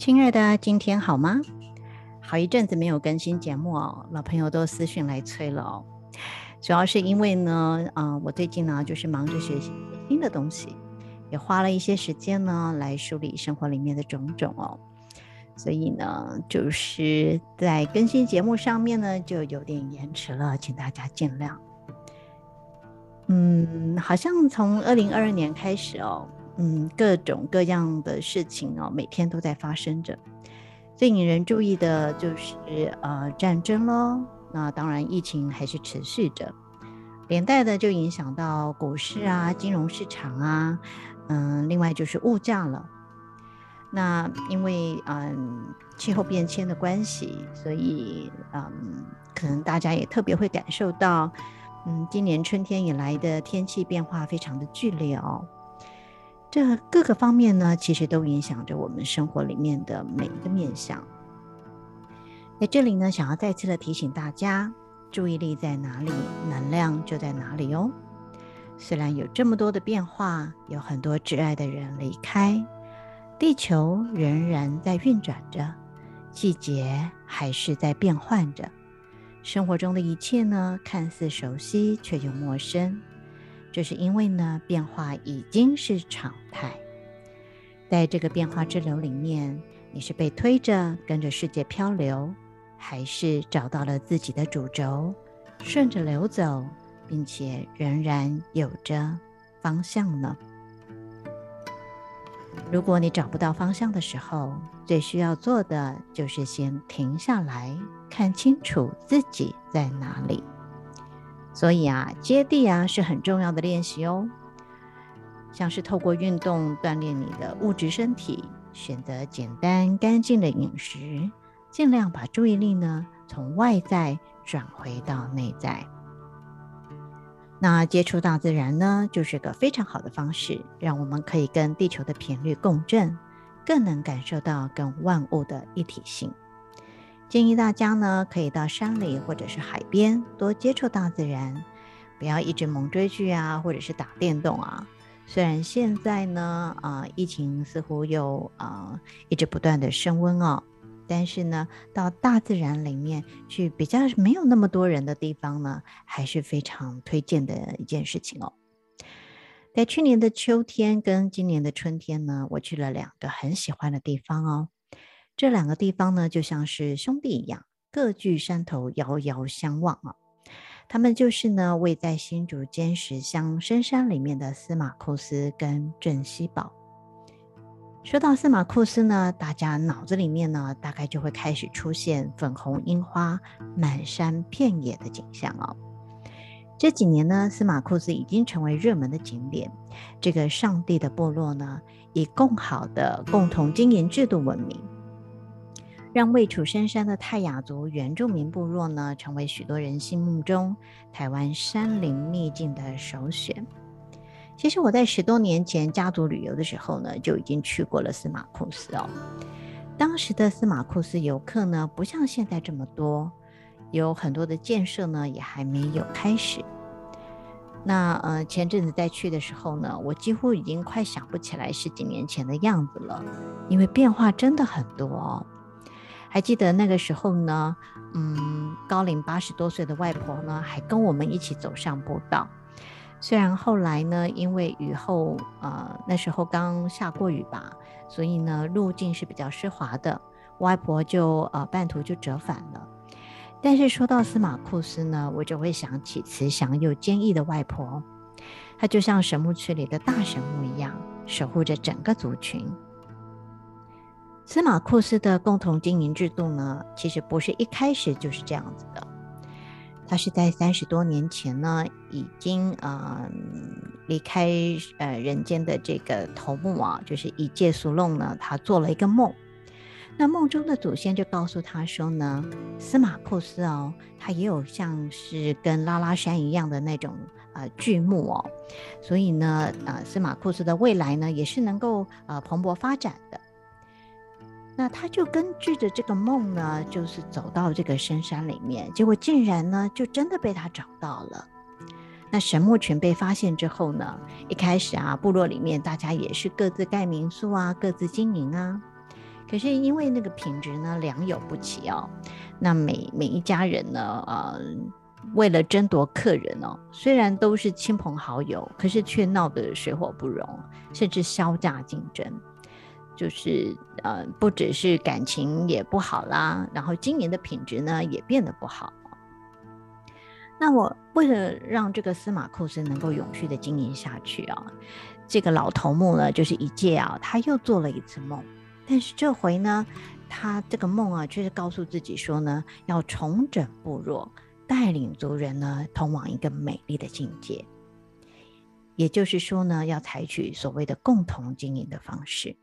亲爱的，今天好吗？好一阵子没有更新节目哦，老朋友都私讯来催了哦。主要是因为呢，啊、我最近呢就是忙着学习新的东西，也花了一些时间呢来梳理生活里面的种种哦，所以呢，就是在更新节目上面呢就有点延迟了，请大家见谅。嗯，好像从二零二二年开始哦。嗯，各种各样的事情哦，每天都在发生着。最引人注意的就是呃战争喽。那当然，疫情还是持续着，连带的就影响到股市啊、金融市场啊。嗯，另外就是物价了。那因为嗯气候变迁的关系，所以嗯可能大家也特别会感受到，嗯今年春天以来的天气变化非常的剧烈哦。这各个方面呢，其实都影响着我们生活里面的每一个面向。在这里呢，想要再次的提醒大家，注意力在哪里，能量就在哪里哦。虽然有这么多的变化，有很多挚爱的人离开，地球仍然在运转着，季节还是在变换着，生活中的一切呢，看似熟悉，却又陌生。这是因为呢，变化已经是常态。在这个变化之流里面，你是被推着跟着世界漂流，还是找到了自己的主轴，顺着流走，并且仍然有着方向呢？如果你找不到方向的时候，最需要做的就是先停下来，看清楚自己在哪里。所以啊，接地啊是很重要的练习哦。像是透过运动锻炼你的物质身体，选择简单干净的饮食，尽量把注意力呢从外在转回到内在。那接触大自然呢，就是个非常好的方式，让我们可以跟地球的频率共振，更能感受到跟万物的一体性。建议大家呢，可以到山里或者是海边多接触大自然，不要一直猛追剧啊，或者是打电动啊。虽然现在呢，啊、疫情似乎又啊、一直不断的升温哦，但是呢，到大自然里面去比较没有那么多人的地方呢，还是非常推荐的一件事情哦。在去年的秋天跟今年的春天呢，我去了两个很喜欢的地方哦。这两个地方呢，就像是兄弟一样，各据山头，遥遥相望啊。他们就是呢，位在新竹尖石乡深山里面的司马库斯跟镇西堡。说到司马库斯呢，大家脑子里面呢，大概就会开始出现粉红樱花满山遍野的景象哦。这几年呢，司马库斯已经成为热门的景点。这个上帝的部落呢，以共好的共同经营制度闻名。让位处深山的泰雅族原住民部落呢，成为许多人心目中台湾山林秘境的首选。其实我在十多年前家族旅游的时候呢，就已经去过了司马库斯哦。当时的司马库斯游客呢，不像现在这么多，有很多的建设呢，也还没有开始。那呃，前阵子再去的时候呢，我几乎已经快想不起来十几年前的样子了，因为变化真的很多哦。还记得那个时候呢，嗯，高龄八十多岁的外婆呢，还跟我们一起走上步道。虽然后来呢，因为雨后，呃，那时候刚下过雨吧，所以呢，路径是比较湿滑的，外婆就呃半途就折返了。但是说到司马库斯呢，我就会想起慈祥又坚毅的外婆，她就像神木区里的大神木一样，守护着整个族群。司马库斯的共同经营制度呢，其实不是一开始就是这样子的。他是在三十多年前呢，已经呃离开呃人间的这个头目啊，就是一介苏弄呢，他做了一个梦。那梦中的祖先就告诉他说呢，司马库斯哦，他也有像是跟拉拉山一样的那种呃巨木哦，所以呢，呃，司马库斯的未来呢，也是能够呃蓬勃发展的。那他就根据着这个梦呢，就是走到这个深山里面，结果竟然呢，就真的被他找到了。那神木群被发现之后呢，一开始啊，部落里面大家也是各自盖民宿啊，各自经营啊。可是因为那个品质呢，良莠不齐哦。那每每一家人呢，呃，为了争夺客人哦，虽然都是亲朋好友，可是却闹得水火不容，甚至削价竞争。就是呃，不只是感情也不好啦，然后经营的品质呢也变得不好。那我为了让这个司马库斯能够永续的经营下去啊，这个老头目呢，就是一介啊，他又做了一次梦，但是这回呢，他这个梦啊，却是告诉自己说呢，要重整部落，带领族人呢，通往一个美丽的境界。也就是说呢，要采取所谓的共同经营的方式。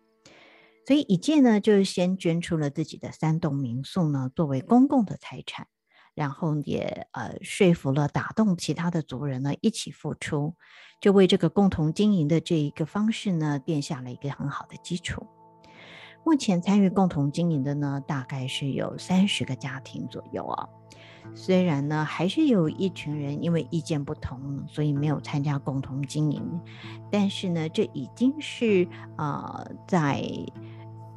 所以一介呢，就是先捐出了自己的三栋民宿呢，作为公共的财产，然后也呃说服了打动其他的族人呢，一起付出，就为这个共同经营的这一个方式呢，奠下了一个很好的基础。目前参与共同经营的呢，大概是有三十个家庭左右啊。虽然呢，还是有一群人因为意见不同，所以没有参加共同经营，但是呢，这已经是呃在。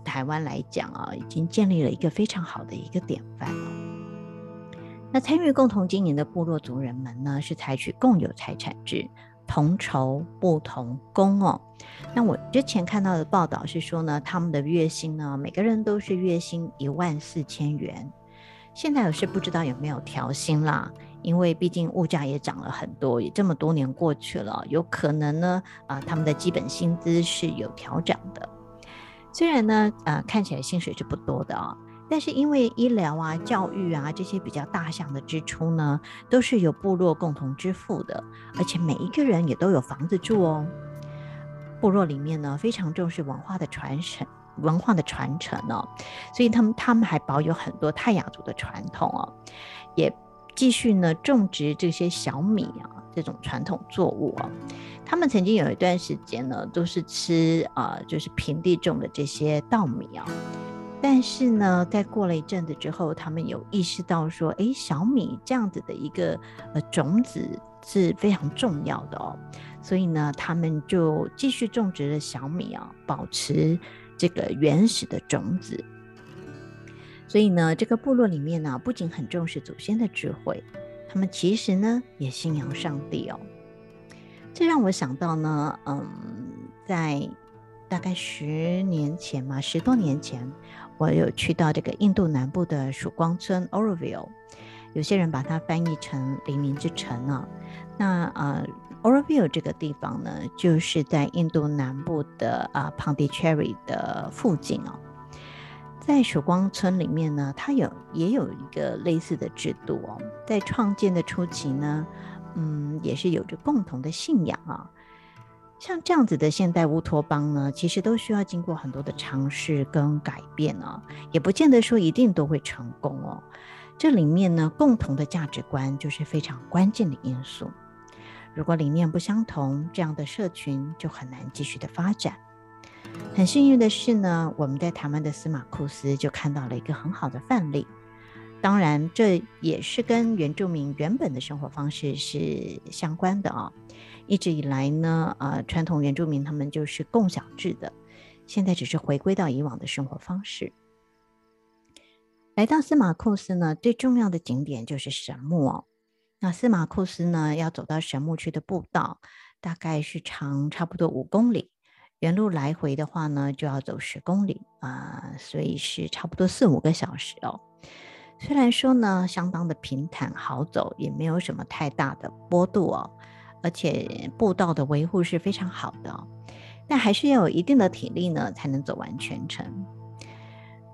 台湾来讲啊，已经建立了一个非常好的一个典范了。那参与共同经营的部落族人们呢，是采取共有财产制，同酬不同工哦。那我之前看到的报道是说呢，他们的月薪呢，每个人都是月薪一万四千元。现在我是不知道有没有调薪啦，因为毕竟物价也涨了很多，也这么多年过去了，有可能呢，啊、他们的基本薪资是有调整的。虽然呢，呃，看起来薪水是不多的啊，但是因为医疗啊、教育啊这些比较大项的支出呢，都是由部落共同支付的，而且每一个人也都有房子住哦。部落里面呢，非常重视文化的传承，文化的传承哦，所以他们他们还保有很多泰雅族的传统哦，也继续呢种植这些小米啊。这种传统作物啊，他们曾经有一段时间呢，都是吃啊、就是平地种的这些稻米啊。但是呢，在过了一阵子之后，他们有意识到说，哎，小米这样子的一个呃种子是非常重要的哦。所以呢，他们就继续种植了小米啊，保持这个原始的种子。所以呢，这个部落里面呢，不仅很重视祖先的智慧。他们其实呢也信仰上帝哦，这让我想到呢，嗯，在大概十年前嘛，十多年前，我有去到这个印度南部的曙光村 Oroville，有些人把它翻译成“黎明之城”啊。那呃，Oroville 这个地方呢，就是在印度南部的啊 Pondicherry 的附近哦。在曙光村里面呢，它有也有一个类似的制度哦。在创建的初期呢，嗯，也是有着共同的信仰啊。像这样子的现代乌托邦呢，其实都需要经过很多的尝试跟改变啊，也不见得说一定都会成功哦。这里面呢，共同的价值观就是非常关键的因素。如果理念不相同，这样的社群就很难继续的发展。很幸运的是呢，我们在台湾的司马库斯就看到了一个很好的范例。当然，这也是跟原住民原本的生活方式是相关的啊、一直以来呢，呃，传统原住民他们就是共享制的，现在只是回归到以往的生活方式。来到司马库斯呢，最重要的景点就是神木哦。那司马库斯呢，要走到神木去的步道，大概是长差不多五公里。原路来回的话呢，就要走十公里啊、所以是差不多四五个小时哦。虽然说呢，相当的平坦好走，也没有什么太大的坡度哦，而且步道的维护是非常好的哦，但还是要有一定的体力呢，才能走完全程。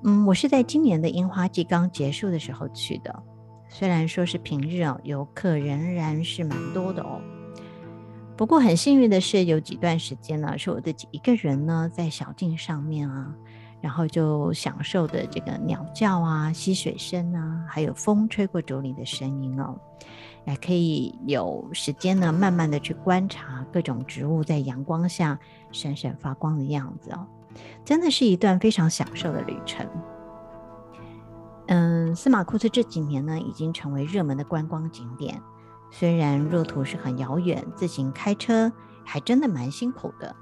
嗯，我是在今年的樱花季刚结束的时候去的，虽然说是平日哦，游客仍然是蛮多的哦。不过很幸运的是，有几段时间呢，是我自己一个人呢在小径上面啊，然后就享受的这个鸟叫啊、溪水声啊，还有风吹过竹林的声音哦，也可以有时间呢，慢慢的去观察各种植物在阳光下闪闪发光的样子哦。真的是一段非常享受的旅程。嗯，司马库斯这几年呢，已经成为热门的观光景点。虽然路途是很遥远，自行开车还真的蛮辛苦的，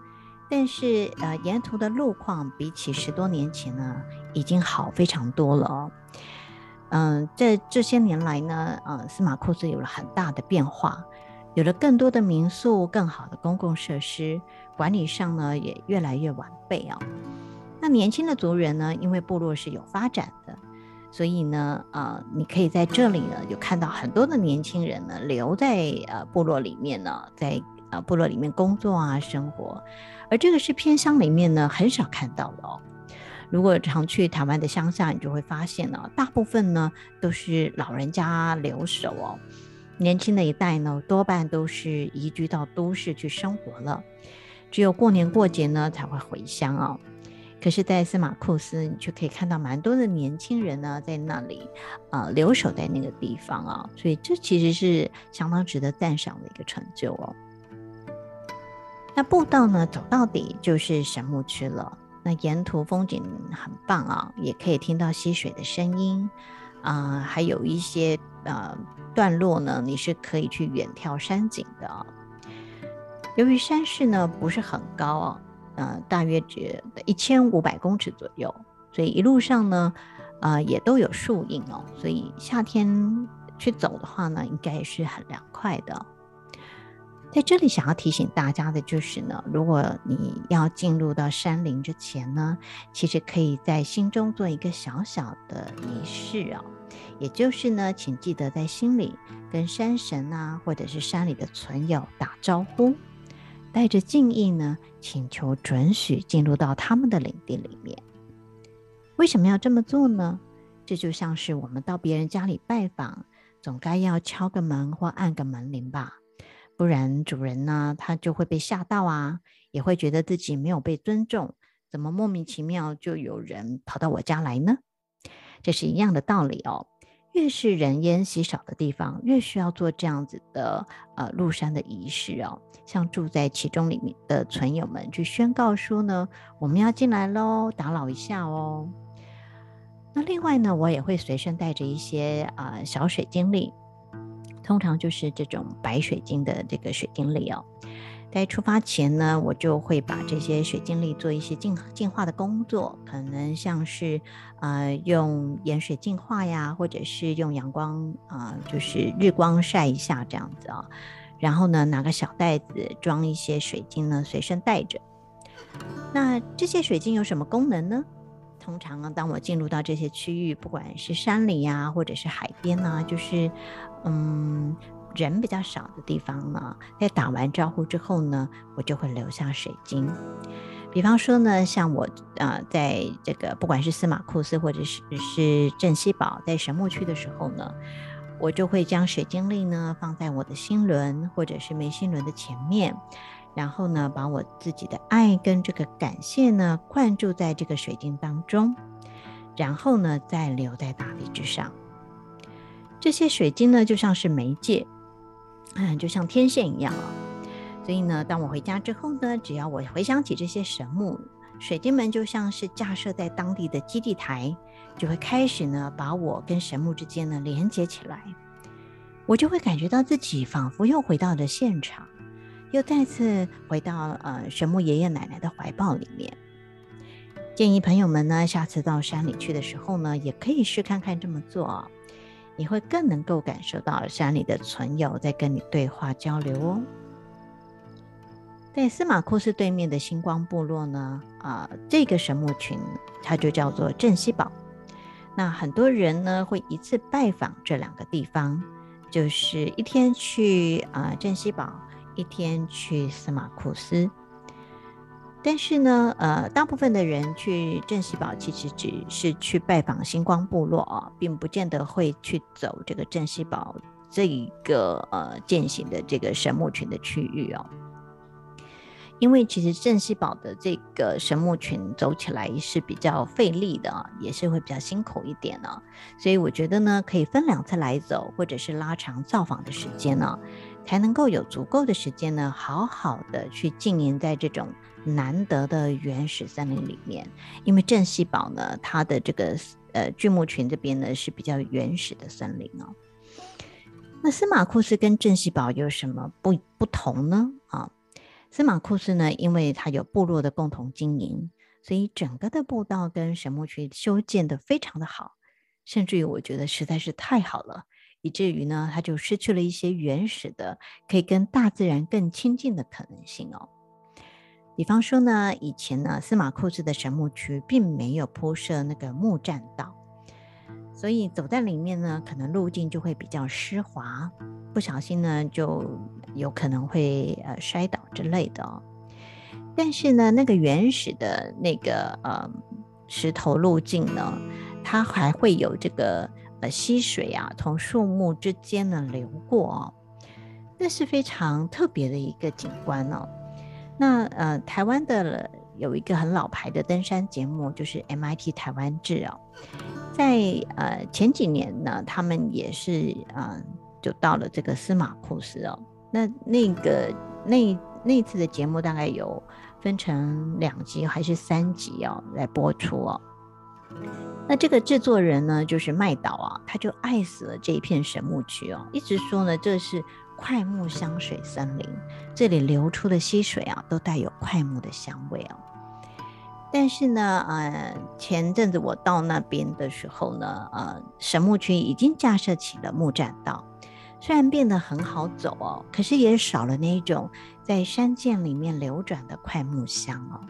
但是呃，沿途的路况比起十多年前呢，已经好非常多了哦。嗯，这这些年来呢，呃，司马库斯有了很大的变化，有了更多的民宿，更好的公共设施。管理上呢，也越来越完备啊。那年轻的族人呢，因为部落是有发展的，所以呢，呃，你可以在这里呢，有看到很多的年轻人呢，留在呃部落里面呢，在呃部落里面工作啊，生活。而这个是偏乡里面呢，很少看到的哦。如果常去台湾的乡下，你就会发现呢，大部分呢都是老人家留守哦，年轻的一代呢，多半都是移居到都市去生活了。只有过年过节呢才会回乡哦。可是，在司马库斯，你却可以看到蛮多的年轻人呢，在那里呃留守在那个地方啊，所以这其实是相当值得赞赏的一个成就哦。那步道呢，走到底就是神木区了。那沿途风景很棒啊，也可以听到溪水的声音啊，呃，还有一些呃段落呢，你是可以去远眺山景的啊。由于山势呢不是很高哦，呃，大约只一千五百公尺左右，所以一路上呢，呃，也都有树荫哦，所以夏天去走的话呢，应该也是很凉快的。在这里想要提醒大家的就是呢，如果你要进入到山林之前呢，其实可以在心中做一个小小的仪式哦，也就是呢，请记得在心里跟山神啊，或者是山里的存友打招呼。带着敬意呢，请求准许进入到他们的领地里面。为什么要这么做呢？这就像是我们到别人家里拜访，总该要敲个门或按个门铃吧，不然主人呢，他就会被吓到啊，也会觉得自己没有被尊重。怎么莫名其妙就有人跑到我家来呢？这是一样的道理哦。越是人烟稀少的地方，越需要做这样子的呃入山的仪式哦。像住在其中里面的存友们去宣告说呢，我们要进来喽，打扰一下哦。那另外呢，我也会随身带着一些呃小水晶粒，通常就是这种白水晶的这个水晶粒哦。在出发前呢，我就会把这些水晶粒做一些净净化的工作，可能像是呃用盐水净化呀，或者是用阳光啊、呃，就是日光晒一下这样子啊、然后呢，拿个小袋子装一些水晶呢，随身带着。那这些水晶有什么功能呢？通常呢，当我进入到这些区域，不管是山里呀，或者是海边呢，就是嗯。人比较少的地方呢，在打完招呼之后呢，我就会留下水晶。比方说呢，像我啊、在这个不管是司马库斯或者是是镇西堡，在神木区的时候呢，我就会将水晶粒呢放在我的心轮或者是眉心轮的前面，然后呢，把我自己的爱跟这个感谢呢灌注在这个水晶当中，然后呢，再留在大地之上。这些水晶呢，就像是媒介。嗯，就像天线一样啊。所以呢，当我回家之后呢，只要我回想起这些神木，水晶门就像是架设在当地的基地台，就会开始呢把我跟神木之间呢连接起来。我就会感觉到自己仿佛又回到了现场，又再次回到呃神木爷爷奶奶的怀抱里面。建议朋友们呢，下次到山里去的时候呢，也可以试看看这么做。你会更能够感受到山里的存有在跟你对话交流哦。在司马库斯对面的星光部落呢，啊、这个神木群它就叫做镇西堡。那很多人呢会一次拜访这两个地方，就是一天去啊镇西堡，一天去司马库斯。但是呢，呃，大部分的人去镇西堡其实只是去拜访星光部落啊，并不见得会去走这个镇西堡这一个呃践行的这个神木群的区域哦。因为其实镇西堡的这个神木群走起来是比较费力的，也是会比较辛苦一点呢。所以我觉得呢，可以分两次来走，或者是拉长造访的时间呢，才能够有足够的时间呢，好好的去经营在这种。难得的原始森林里面，因为镇西堡呢，它的这个呃巨木群这边呢是比较原始的森林哦。那司马库斯跟镇西堡有什么不不同呢？司马库斯呢，因为他有部落的共同经营，所以整个的步道跟神木区修建得非常的好，甚至于我觉得实在是太好了，以至于呢，他就失去了一些原始的可以跟大自然更亲近的可能性哦。比方说呢，以前呢，司马库斯的神木区并没有铺设那个木栈道，所以走在里面呢，可能路径就会比较湿滑，不小心呢，就有可能会呃摔倒之类的。但是呢，那个原始的那个呃石头路径呢，它还会有这个呃溪水啊，从树木之间呢流过哦，那是非常特别的一个景观哦。那呃，台湾的有一个很老牌的登山节目，就是 MIT 台湾志哦，在呃前几年呢，他们也是呃就到了这个司马库斯哦。那那个那那次的节目大概有分成两集还是三集哦来播出哦。那这个制作人呢，就是麦岛啊，他就爱死了这一片神木区哦，一直说呢这是。快木香水森林，这里流出的溪水啊，都带有快木的香味哦。但是呢，呃，前阵子我到那边的时候呢，呃，神木区已经架设起了木栈道，虽然变得很好走哦，可是也少了那一种在山涧里面流转的快木香哦。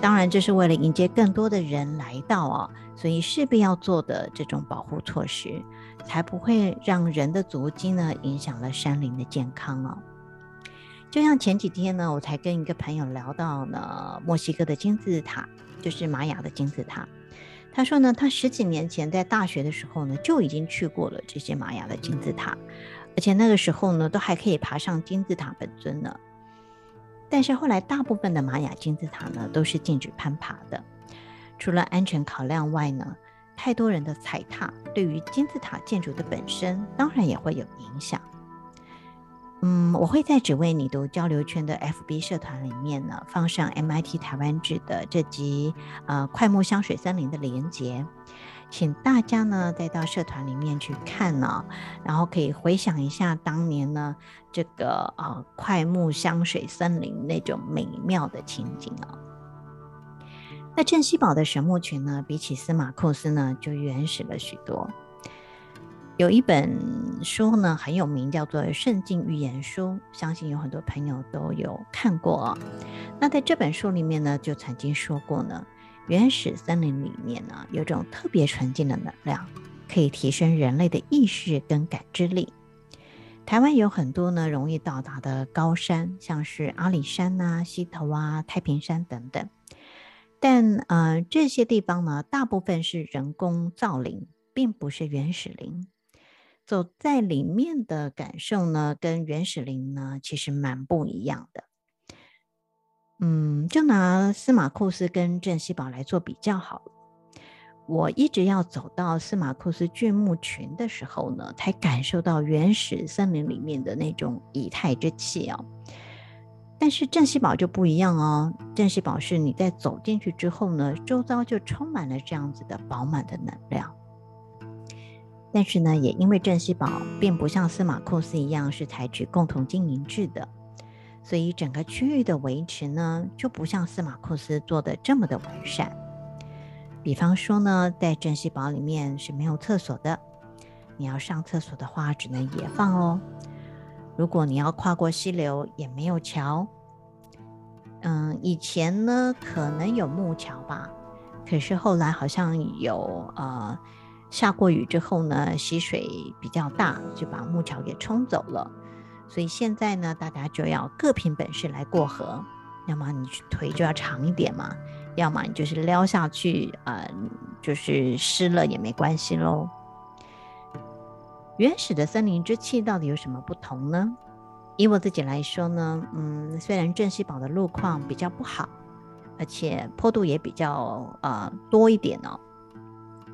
当然，这是为了迎接更多的人来到哦，所以势必要做的这种保护措施。才不会让人的足迹呢影响了山林的健康哦。就像前几天呢，我才跟一个朋友聊到呢，墨西哥的金字塔，就是玛雅的金字塔。他说呢，他十几年前在大学的时候呢，就已经去过了这些玛雅的金字塔，而且那个时候呢，都还可以爬上金字塔本尊呢。但是后来，大部分的玛雅金字塔呢，都是禁止攀爬的，除了安全考量外呢。太多人的踩踏，对于金字塔建筑的本身，当然也会有影响。嗯，我会在只为你读交流圈的 FB 社团里面呢，放上 MIT 台湾制的这集呃快木香水森林的连结，请大家呢再到社团里面去看呢，然后可以回想一下当年呢这个呃快木香水森林那种美妙的情景啊。那镇西堡的神木群呢，比起司马库斯呢，就原始了许多。有一本书呢很有名，叫做《圣经预言书》，相信有很多朋友都有看过。那在这本书里面呢，就曾经说过呢，原始森林里面呢，有种特别纯净的能量，可以提升人类的意识跟感知力。台湾有很多呢容易到达的高山，像是阿里山啊、溪头啊、太平山等等。但呃，这些地方呢，大部分是人工造林，并不是原始林。走在里面的感受呢，跟原始林呢，其实蛮不一样的。嗯，就拿司马库斯跟镇西堡来做比较好了。我一直要走到司马库斯巨木群的时候呢，才感受到原始森林里面的那种以太之气哦。但是镇西堡就不一样哦，镇西堡是你在走进去之后呢，周遭就充满了这样子的饱满的能量。但是呢，也因为镇西堡并不像司马库斯一样是采取共同经营制的，所以整个区域的维持呢，就不像司马库斯做的这么的完善。比方说呢，在镇西堡里面是没有厕所的，你要上厕所的话，只能野放哦。如果你要跨过溪流，也没有桥。嗯，以前呢可能有木桥吧，可是后来好像有呃下过雨之后呢，溪水比较大，就把木桥给冲走了。所以现在呢，大家就要各凭本事来过河。要么你腿就要长一点嘛，要么你就是撩下去，呃，就是湿了也没关系喽。原始的森林之气到底有什么不同呢？以我自己来说呢，嗯，虽然镇西堡的路况比较不好，而且坡度也比较呃多一点哦，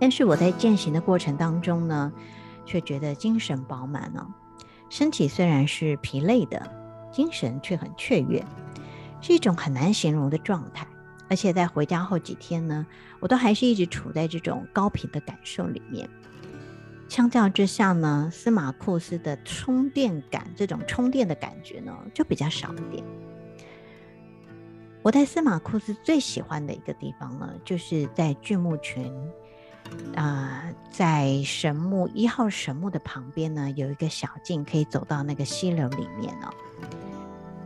但是我在践行的过程当中呢，却觉得精神饱满哦，身体虽然是疲累的，精神却很雀跃，是一种很难形容的状态。而且在回家后几天呢，我都还是一直处在这种高频的感受里面。相较之下呢，司马库斯的充电感，这种充电的感觉呢，就比较少一点。我在司马库斯最喜欢的一个地方呢，就是在巨木群啊、在神木一号神木的旁边呢，有一个小径可以走到那个溪流里面哦。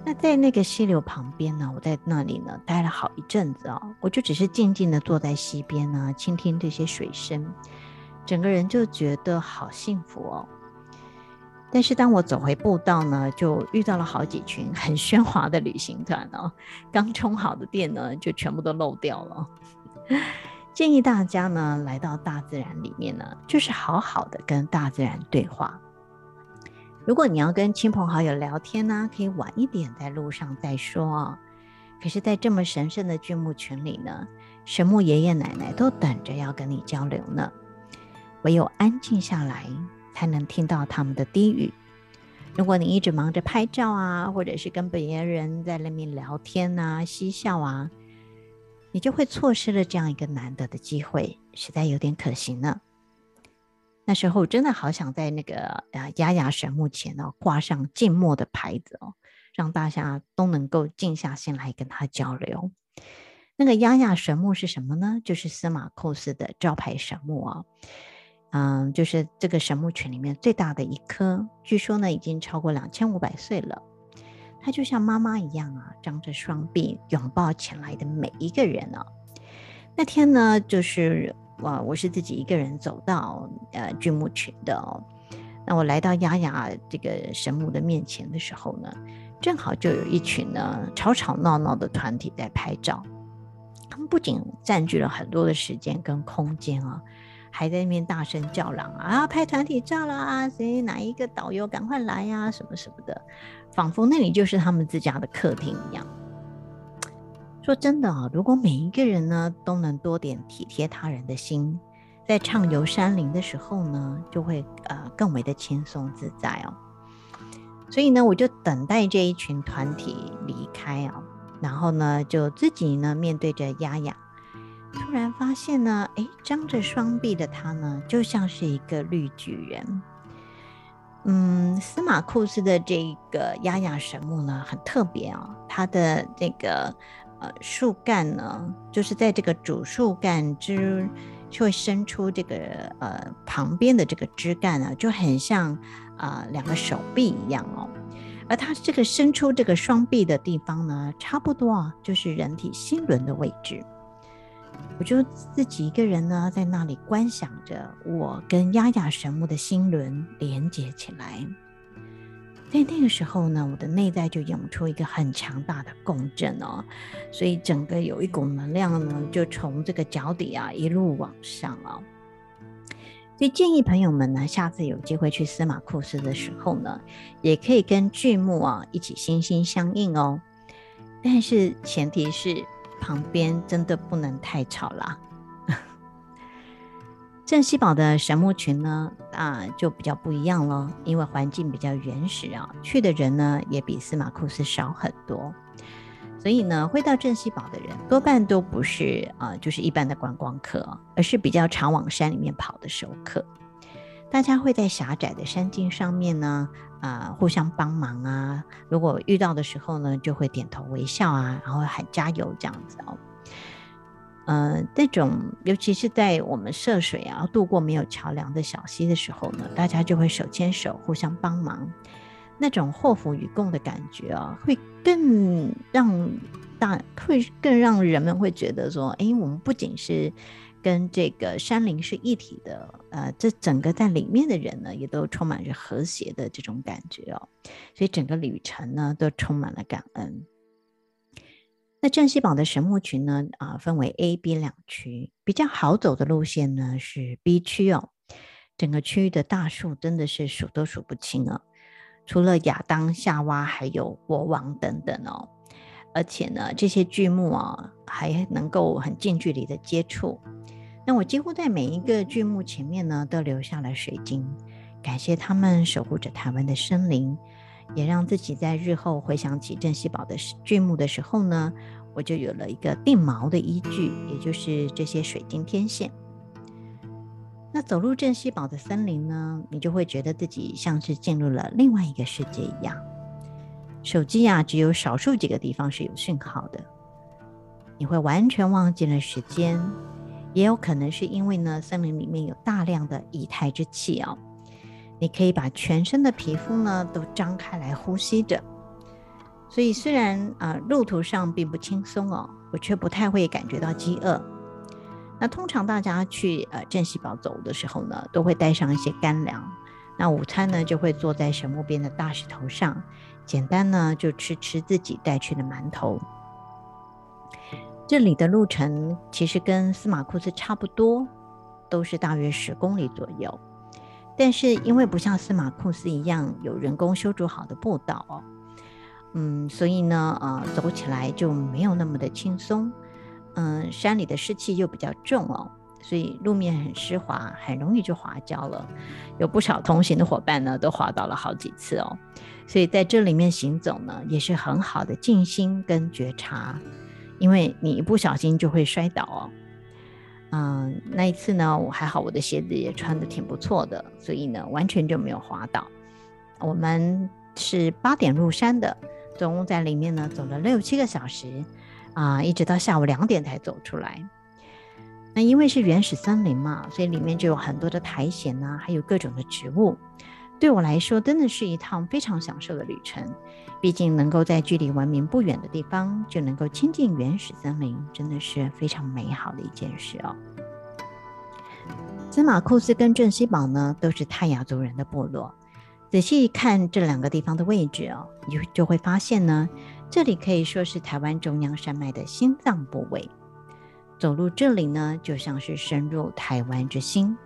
那在那个溪流旁边呢，我在那里呢待了好一阵子哦，我就只是静静的坐在溪边呢，倾听这些水声。整个人就觉得好幸福哦，但是当我走回步道呢，就遇到了好几群很喧哗的旅行团哦。刚充好的电呢，就全部都漏掉了。建议大家呢，来到大自然里面呢，就是好好的跟大自然对话。如果你要跟亲朋好友聊天呢，可以晚一点在路上再说。可是，在这么神圣的巨木群里呢，神木爷爷奶奶都等着要跟你交流呢。唯有安静下来，才能听到他们的低语。如果你一直忙着拍照啊，或者是跟别人在那边聊天啊、嬉笑啊，你就会错失了这样一个难得的机会，实在有点可惜呢。那时候真的好想在那个呃丫丫神木前哦挂上静默的牌子哦，让大家都能够静下心来跟他交流。那个丫丫神木是什么呢？就是司马库斯的招牌神木啊。嗯，就是这个神木群里面最大的一棵，据说呢已经超过两千五百岁了。他就像妈妈一样啊，张着双臂拥抱前来的每一个人啊。那天呢，就是我我是自己一个人走到呃巨木群的哦。那我来到丫丫这个神木的面前的时候呢，正好就有一群呢吵吵闹闹的团体在拍照。他们不仅占据了很多的时间跟空间啊。还在那边大声叫嚷啊，拍团体照啦！谁哪一个导游赶快来呀？什么什么的，仿佛那里就是他们自家的客厅一样。说真的啊，如果每一个人呢都能多点体贴他人的心，在畅游山林的时候呢，就会呃更为的轻松自在哦。所以呢，我就等待这一群团体离开啊，然后呢，就自己呢面对着丫丫。突然发现呢，诶，张着双臂的他呢，就像是一个绿巨人。嗯，司马库斯的这个丫丫神木呢，很特别啊、哦，它的这个呃树干呢，就是在这个主树干之就会伸出这个呃旁边的这个枝干呢，就很像啊、呃、两个手臂一样哦。而它这个伸出这个双臂的地方呢，差不多啊，就是人体心轮的位置。我就自己一个人呢，在那里观想着我跟丫丫神木的心轮连接起来。在那个时候呢，我的内在就涌出一个很强大的共振哦，所以整个有一股能量呢，就从这个脚底啊一路往上哦。所以建议朋友们呢，下次有机会去司马库斯的时候呢，也可以跟巨木啊一起心心相印哦。但是前提是。旁边真的不能太吵了。镇西堡的神木群呢，啊，就比较不一样了，因为环境比较原始啊，去的人呢也比司马库斯少很多，所以呢，会到镇西堡的人多半都不是啊，就是一般的观光客，而是比较常往山里面跑的熟客。大家会在狭窄的山径上面呢，啊、互相帮忙啊。如果遇到的时候呢，就会点头微笑啊，然后喊加油这样子哦。呃，这种尤其是在我们涉水啊，渡过没有桥梁的小溪的时候呢，大家就会手牵手互相帮忙，那种祸福与共的感觉啊，会更让大会更让人们会觉得说，哎，我们不仅是。跟这个山林是一体的，呃，这整个在里面的人呢，也都充满着和谐的这种感觉哦，所以整个旅程呢，都充满了感恩。那镇西堡的神木群呢，啊，分为 A、B 两区，比较好走的路线呢是 B 区哦。整个区域的大树真的是数都数不清啊，除了亚当、夏娃，还有国王等等哦。而且呢，这些巨木啊，还能够很近距离的接触。那我几乎在每一个巨木前面呢，都留下了水晶，感谢他们守护着台湾的森林，也让自己在日后回想起镇西堡的巨木的时候呢，我就有了一个定锚的依据，也就是这些水晶天线。那走入镇西堡的森林呢，你就会觉得自己像是进入了另外一个世界一样。手机啊，只有少数几个地方是有讯号的，你会完全忘记了时间。也有可能是因为呢，森林里面有大量的液态之气哦，你可以把全身的皮肤呢都张开来呼吸着，所以虽然啊、路途上并不轻松哦，我却不太会感觉到饥饿。那通常大家去呃镇西堡走的时候呢，都会带上一些干粮，那午餐呢就会坐在神木边的大石头上，简单呢就吃吃自己带去的馒头。这里的路程其实跟司马库斯差不多，都是大约十公里左右。但是因为不像司马库斯一样有人工修筑好的步道，嗯，所以呢，呃，走起来就没有那么的轻松。嗯，山里的湿气又比较重哦，所以路面很湿滑，很容易就滑跤了。有不少同行的伙伴呢，都滑倒了好几次哦。所以在这里面行走呢，也是很好的静心跟觉察。因为你一不小心就会摔倒哦，嗯，那一次呢，我还好，我的鞋子也穿的挺不错的，所以呢，完全就没有滑倒。我们是八点入山的，总共在里面呢走了六七个小时，啊，一直到下午两点才走出来。那因为是原始森林嘛，所以里面就有很多的苔藓啊，还有各种的植物。对我来说，真的是一趟非常享受的旅程。毕竟能够在距离文明不远的地方，就能够亲近原始森林，真的是非常美好的一件事哦。司马库斯跟镇西堡呢，都是泰雅族人的部落。仔细一看这两个地方的位置哦，你就会发现呢，这里可以说是台湾中央山脉的心脏部位。走入这里呢，就像是深入台湾之心。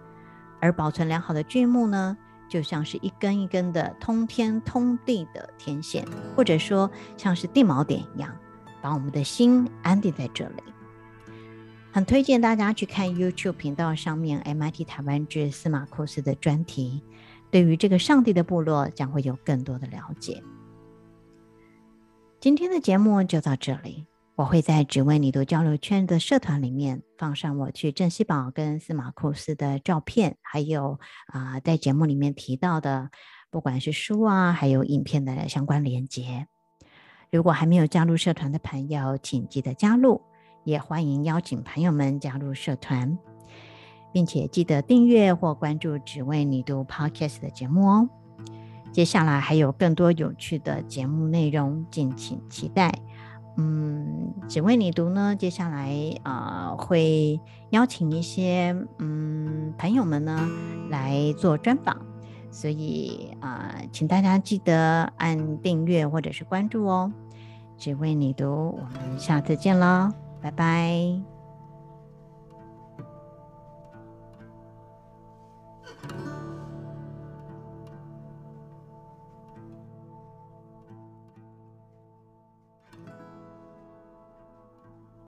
而保存良好的巨木呢，就像是一根一根的通天通地的天线，或者说像是地锚点一样，把我们的心安定在这里。很推荐大家去看 YouTube 频道上面 MIT 台湾之司马库斯的专题，对于这个上帝的部落将会有更多的了解。今天的节目就到这里。我会在只为你读交流圈的社团里面放上我去镇西堡跟司马库斯的照片，还有啊、在节目里面提到的，不管是书啊，还有影片的相关连接。如果还没有加入社团的朋友，请记得加入，也欢迎邀请朋友们加入社团，并且记得订阅或关注只为你读 Podcast 的节目哦。接下来还有更多有趣的节目内容，敬请期待。嗯，只为你读呢。接下来啊、会邀请一些嗯朋友们呢来做专访，所以啊、请大家记得按订阅或者是关注哦。只为你读，我们下次见喽，拜拜。